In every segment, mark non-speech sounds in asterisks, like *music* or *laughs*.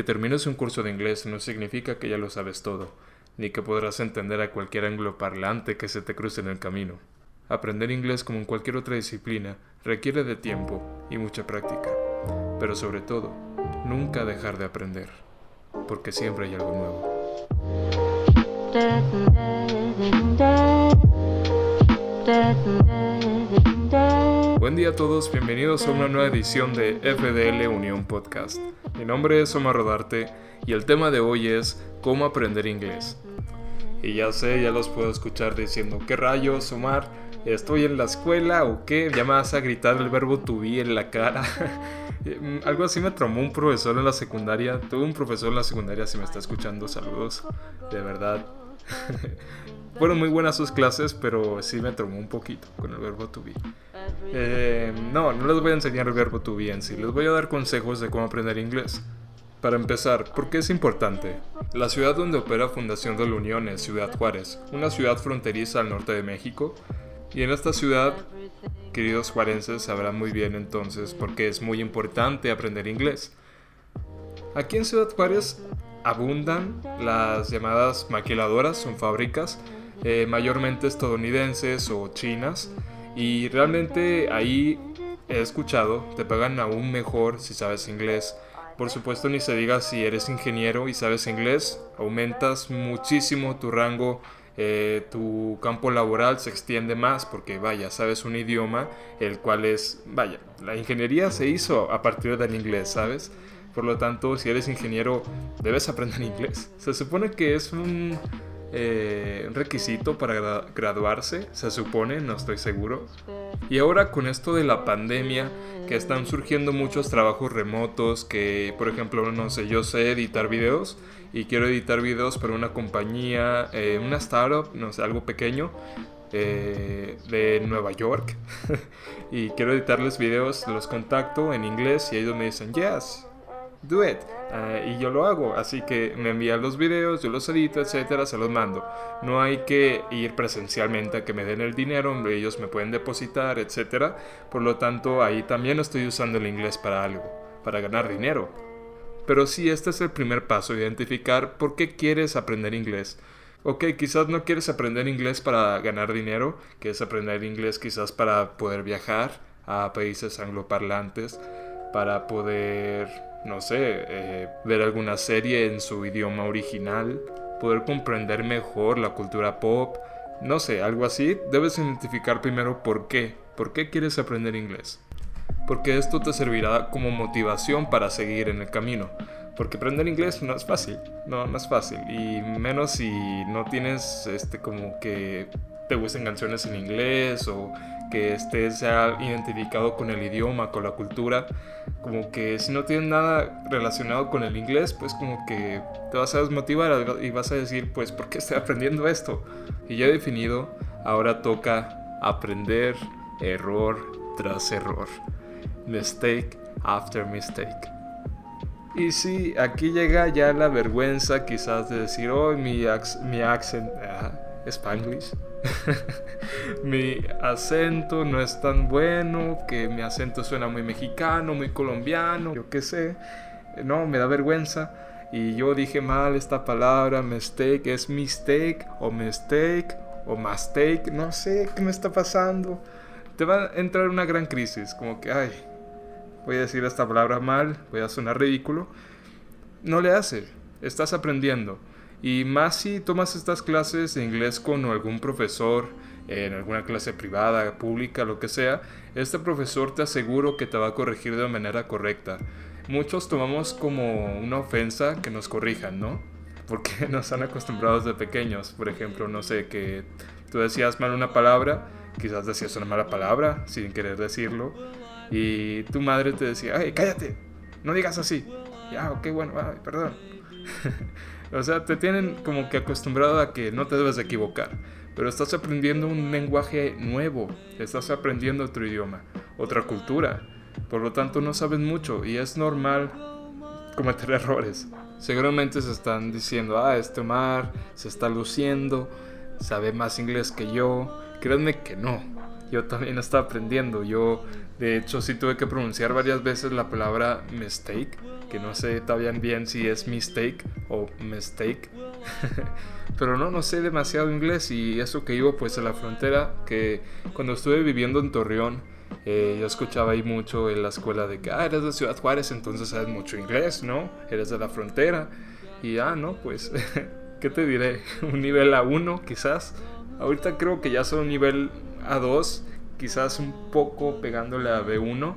Que termines un curso de inglés no significa que ya lo sabes todo, ni que podrás entender a cualquier angloparlante que se te cruce en el camino. Aprender inglés como en cualquier otra disciplina requiere de tiempo y mucha práctica, pero sobre todo, nunca dejar de aprender, porque siempre hay algo nuevo. Buen día a todos, bienvenidos a una nueva edición de FDL Unión Podcast. Mi nombre es Omar Rodarte y el tema de hoy es cómo aprender inglés. Y ya sé, ya los puedo escuchar diciendo, ¿qué rayos, Omar? ¿Estoy en la escuela o qué? Ya me vas a gritar el verbo to be en la cara. *laughs* Algo así me tromó un profesor en la secundaria. Tuve un profesor en la secundaria, si me está escuchando, saludos. De verdad. *laughs* Fueron muy buenas sus clases, pero sí me tromó un poquito con el verbo to be. Eh, no, no les voy a enseñar el verbo to be en sí. Les voy a dar consejos de cómo aprender inglés. Para empezar, ¿por qué es importante? La ciudad donde opera Fundación de la Unión es Ciudad Juárez, una ciudad fronteriza al norte de México. Y en esta ciudad, queridos juarenses sabrán muy bien entonces por qué es muy importante aprender inglés. Aquí en Ciudad Juárez abundan las llamadas maquiladoras, son fábricas, eh, mayormente estadounidenses o chinas, y realmente ahí he escuchado, te pagan aún mejor si sabes inglés por supuesto ni se diga si eres ingeniero y sabes inglés, aumentas muchísimo tu rango, eh, tu campo laboral se extiende más porque vaya, sabes un idioma, el cual es, vaya, la ingeniería se hizo a partir del inglés, ¿sabes? Por lo tanto, si eres ingeniero, debes aprender inglés. Se supone que es un eh, requisito para graduarse, se supone, no estoy seguro. Y ahora con esto de la pandemia, que están surgiendo muchos trabajos remotos, que por ejemplo, no sé, yo sé editar videos y quiero editar videos para una compañía, eh, una startup, no sé, algo pequeño. Eh, de Nueva York *laughs* y quiero editarles videos, los contacto en inglés y ellos me dicen yes, do it. Ah, y yo lo hago, así que me envían los videos, yo los edito, etcétera, se los mando. No hay que ir presencialmente a que me den el dinero, ellos me pueden depositar, etcétera. Por lo tanto, ahí también estoy usando el inglés para algo, para ganar dinero. Pero sí, este es el primer paso, identificar por qué quieres aprender inglés. Ok, quizás no quieres aprender inglés para ganar dinero, quieres aprender inglés quizás para poder viajar a países angloparlantes, para poder no sé, eh, ver alguna serie en su idioma original, poder comprender mejor la cultura pop, no sé, algo así, debes identificar primero por qué, por qué quieres aprender inglés. Porque esto te servirá como motivación para seguir en el camino. Porque aprender inglés no es fácil, no, no es fácil. Y menos si no tienes este como que te gusten canciones en inglés o que estés sea identificado con el idioma, con la cultura, como que si no tienes nada relacionado con el inglés, pues como que te vas a desmotivar y vas a decir, pues, ¿por qué estoy aprendiendo esto? Y ya he definido, ahora toca aprender error tras error, mistake after mistake. Y sí, aquí llega ya la vergüenza quizás de decir, oh, mi, mi accent, ah, spanglish *laughs* mi acento no es tan bueno, que mi acento suena muy mexicano, muy colombiano, yo qué sé. No, me da vergüenza. Y yo dije mal esta palabra, mistake, es mistake o mistake o mistake, no sé qué me está pasando. Te va a entrar una gran crisis, como que, ay, voy a decir esta palabra mal, voy a sonar ridículo. No le hace, estás aprendiendo y más si tomas estas clases de inglés con algún profesor, en alguna clase privada, pública, lo que sea, este profesor te aseguro que te va a corregir de manera correcta. Muchos tomamos como una ofensa que nos corrijan, ¿no? Porque *laughs* nos han acostumbrado desde pequeños. Por ejemplo, no sé, que tú decías mal una palabra, quizás decías una mala palabra sin querer decirlo, y tu madre te decía, ¡ay, cállate! No digas así. Ya, ok, bueno, perdón. *laughs* O sea, te tienen como que acostumbrado a que no te debes de equivocar. Pero estás aprendiendo un lenguaje nuevo, estás aprendiendo otro idioma, otra cultura. Por lo tanto, no sabes mucho y es normal cometer *laughs* errores. Seguramente se están diciendo, ah, este Omar se está luciendo, sabe más inglés que yo. Créanme que no. Yo también estoy aprendiendo. Yo De hecho, sí tuve que pronunciar varias veces la palabra mistake, que no sé todavía bien si es mistake o mistake. *laughs* Pero no, no sé demasiado inglés y eso que iba pues a la frontera, que cuando estuve viviendo en Torreón, eh, yo escuchaba ahí mucho en la escuela de que, ah, eres de Ciudad Juárez, entonces sabes mucho inglés, ¿no? Eres de la frontera. Y ah, no, pues, *laughs* ¿qué te diré? *laughs* Un nivel A1 quizás. Ahorita creo que ya son un nivel A2 quizás un poco pegándole a B1,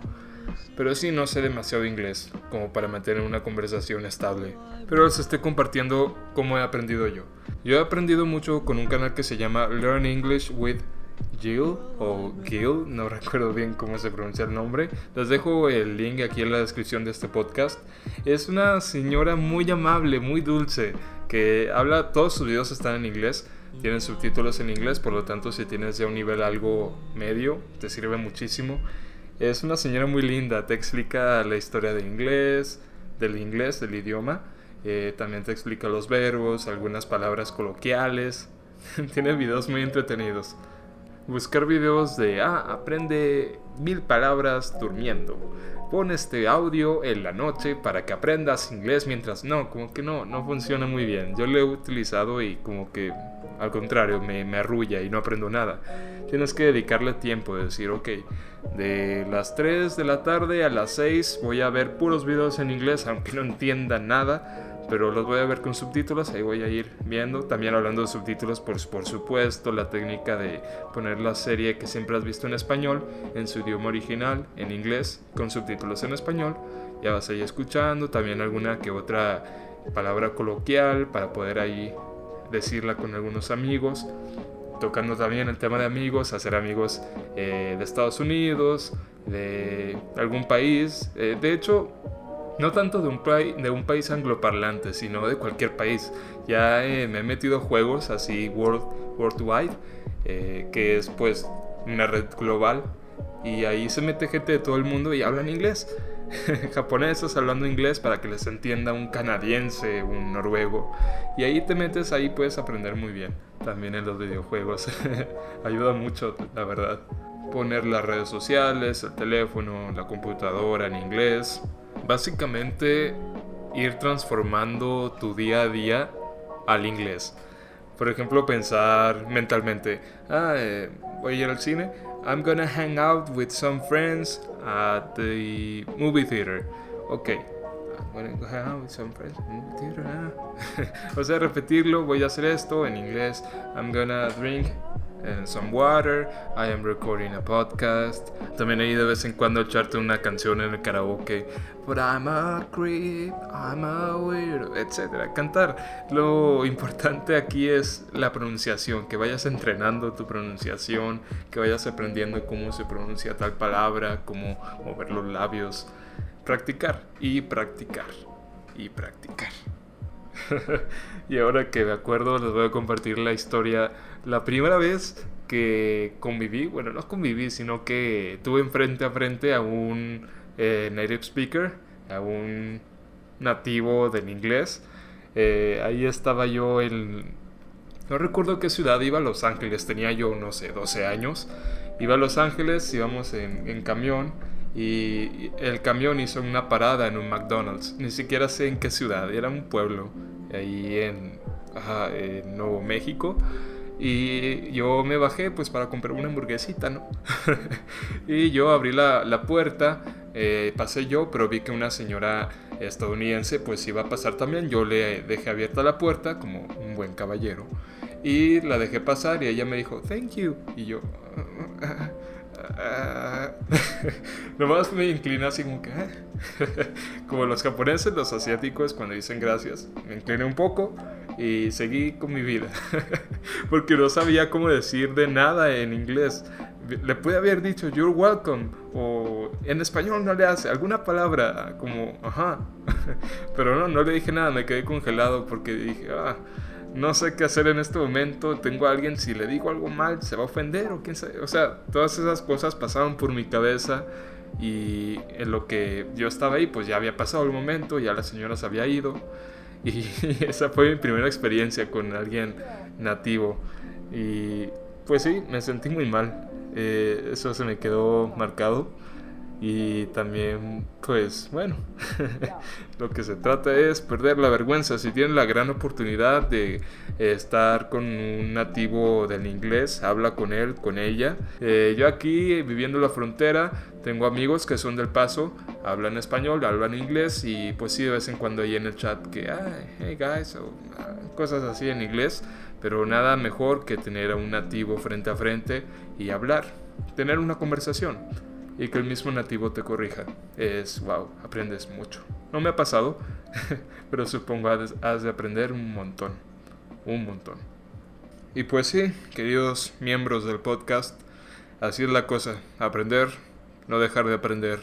pero sí no sé demasiado inglés como para mantener una conversación estable. Pero les estoy compartiendo cómo he aprendido yo. Yo he aprendido mucho con un canal que se llama Learn English with Jill o Gil, no *laughs* recuerdo bien cómo se pronuncia el nombre. Les dejo el link aquí en la descripción de este podcast. Es una señora muy amable, muy dulce, que habla, todos sus videos están en inglés, tienen subtítulos en inglés, por lo tanto si tienes ya un nivel algo medio, te sirve muchísimo. Es una señora muy linda, te explica la historia de inglés, del inglés, del idioma. Eh, también te explica los verbos, algunas palabras coloquiales. *laughs* Tiene videos muy entretenidos. Buscar videos de, ah, aprende mil palabras durmiendo. Pon este audio en la noche para que aprendas inglés mientras no, como que no, no funciona muy bien. Yo lo he utilizado y como que al contrario, me, arrulla y no aprendo nada. Tienes que dedicarle tiempo, de decir, ok, de las 3 de la tarde a las 6 voy a ver puros videos en inglés, aunque no entienda nada, pero los voy a ver con subtítulos, ahí voy a ir viendo. También hablando de subtítulos, pues por supuesto, la técnica de poner la serie que siempre has visto en español en su idioma original, en inglés, con subtítulos en español. Ya vas ahí escuchando, también alguna que otra palabra coloquial para poder ahí decirla con algunos amigos, tocando también el tema de amigos, hacer amigos eh, de Estados Unidos, de algún país. Eh, de hecho, no tanto de un, de un país angloparlante, sino de cualquier país. Ya eh, me he metido juegos así world, worldwide, que es pues una red global, y ahí se mete gente de todo el mundo y hablan inglés. *laughs* japoneses hablando inglés para que les entienda un canadiense, un noruego. Y ahí te metes, ahí puedes aprender muy bien. También en los videojuegos. *laughs* Ayuda mucho, la verdad. Poner las redes sociales, el teléfono, la computadora en inglés. Básicamente ir transformando tu día a día al inglés. Por ejemplo, pensar mentalmente, ah, eh, voy a ir al cine, I'm gonna hang out with some friends at the movie theater. Ok. I'm gonna go hang out with some friends at the movie theater. Ah. *laughs* o sea, repetirlo, voy a hacer esto en inglés. I'm gonna drink and some water. I am recording a podcast. También ahí de vez en cuando echarte una canción en el karaoke. But I'm a creep, I'm a weirdo, etc. Cantar. Lo importante aquí es la pronunciación. Que vayas entrenando tu pronunciación. Que vayas aprendiendo cómo se pronuncia tal palabra. Cómo mover los labios. Practicar y practicar y practicar. *laughs* y ahora que me acuerdo, les voy a compartir la historia. La primera vez que conviví, bueno, no conviví, sino que tuve frente a frente a un eh, native speaker, a un nativo del inglés. Eh, ahí estaba yo en... No recuerdo qué ciudad iba, a Los Ángeles, tenía yo, no sé, 12 años. Iba a Los Ángeles, íbamos en, en camión y el camión hizo una parada en un McDonald's. Ni siquiera sé en qué ciudad, era un pueblo ahí en, Nuevo México. Y yo me bajé pues para comprar una hamburguesita, ¿no? *laughs* y yo abrí la, puerta, eh, pasé yo, pero vi que una señora estadounidense pues iba a pasar también. Yo le dejé abierta la puerta como un buen caballero. Y la dejé pasar y ella me dijo, thank you. Y yo... *laughs* Ah, *laughs* nomás me inclina así como que... Ah". *laughs* como los japoneses, los asiáticos, cuando dicen gracias, me incliné un poco y seguí con mi vida. *laughs* Porque no sabía cómo decir de nada en inglés. Le pude haber dicho you're welcome o en español no le hace alguna palabra como ajá. Pero no, no le dije nada, me quedé congelado porque dije, ah, no sé qué hacer en este momento, tengo a alguien, si le digo algo mal, se va a ofender o quién sabe. O sea, todas esas cosas pasaban por mi cabeza y en lo que yo estaba ahí, pues ya había pasado el momento, ya la señora se había ido y *laughs* esa fue mi primera experiencia con alguien nativo. Y pues sí, me sentí muy mal, eh, eso se me quedó marcado. Y también, pues bueno, *laughs* lo que se trata es perder la vergüenza. Si tienen la gran oportunidad de estar con un nativo del inglés, habla con él, con ella. Eh, yo aquí, viviendo en la frontera, tengo amigos que son del paso, hablan español, hablan inglés y pues sí, de vez en cuando hay en el chat que, hey guys, o ah, cosas así en inglés. Pero nada mejor que tener a un nativo frente a frente y hablar, tener una conversación y que el mismo nativo te corrija. Es, wow, aprendes mucho. No me ha pasado, *laughs* pero supongo has de aprender un montón, un montón. Y pues sí, queridos miembros del podcast, así es la cosa, aprender, no dejar de aprender.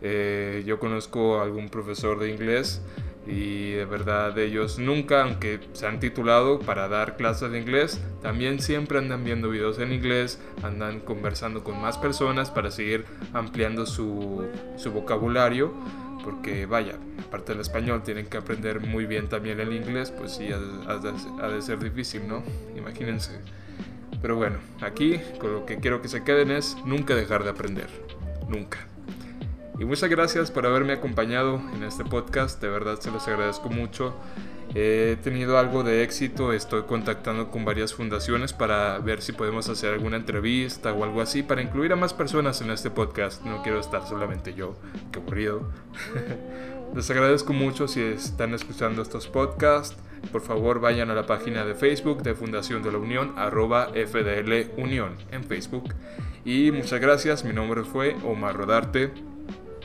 Eh, yo conozco a algún profesor de inglés y de verdad ellos nunca, aunque se han titulado para dar clases de inglés, también siempre andan viendo videos en inglés, andan conversando con más personas para seguir ampliando su, su vocabulario, porque vaya, aparte del español tienen que aprender muy bien también el inglés, pues sí, ha, ha de ser difícil, ¿no? Imagínense. Pero bueno, aquí con lo que quiero que se queden es nunca dejar de aprender, nunca. Y muchas gracias por haberme acompañado en este podcast, de verdad se los agradezco mucho. He tenido algo de éxito, estoy contactando con varias fundaciones para ver si podemos hacer alguna entrevista o algo así para incluir a más personas en este podcast. No quiero estar solamente yo, qué aburrido. *laughs* Les agradezco mucho si están escuchando estos podcasts. Por favor vayan a la página de Facebook de Fundación de la Unión, arroba FDL Unión en Facebook. Y muchas gracias, mi nombre fue Omar Rodarte.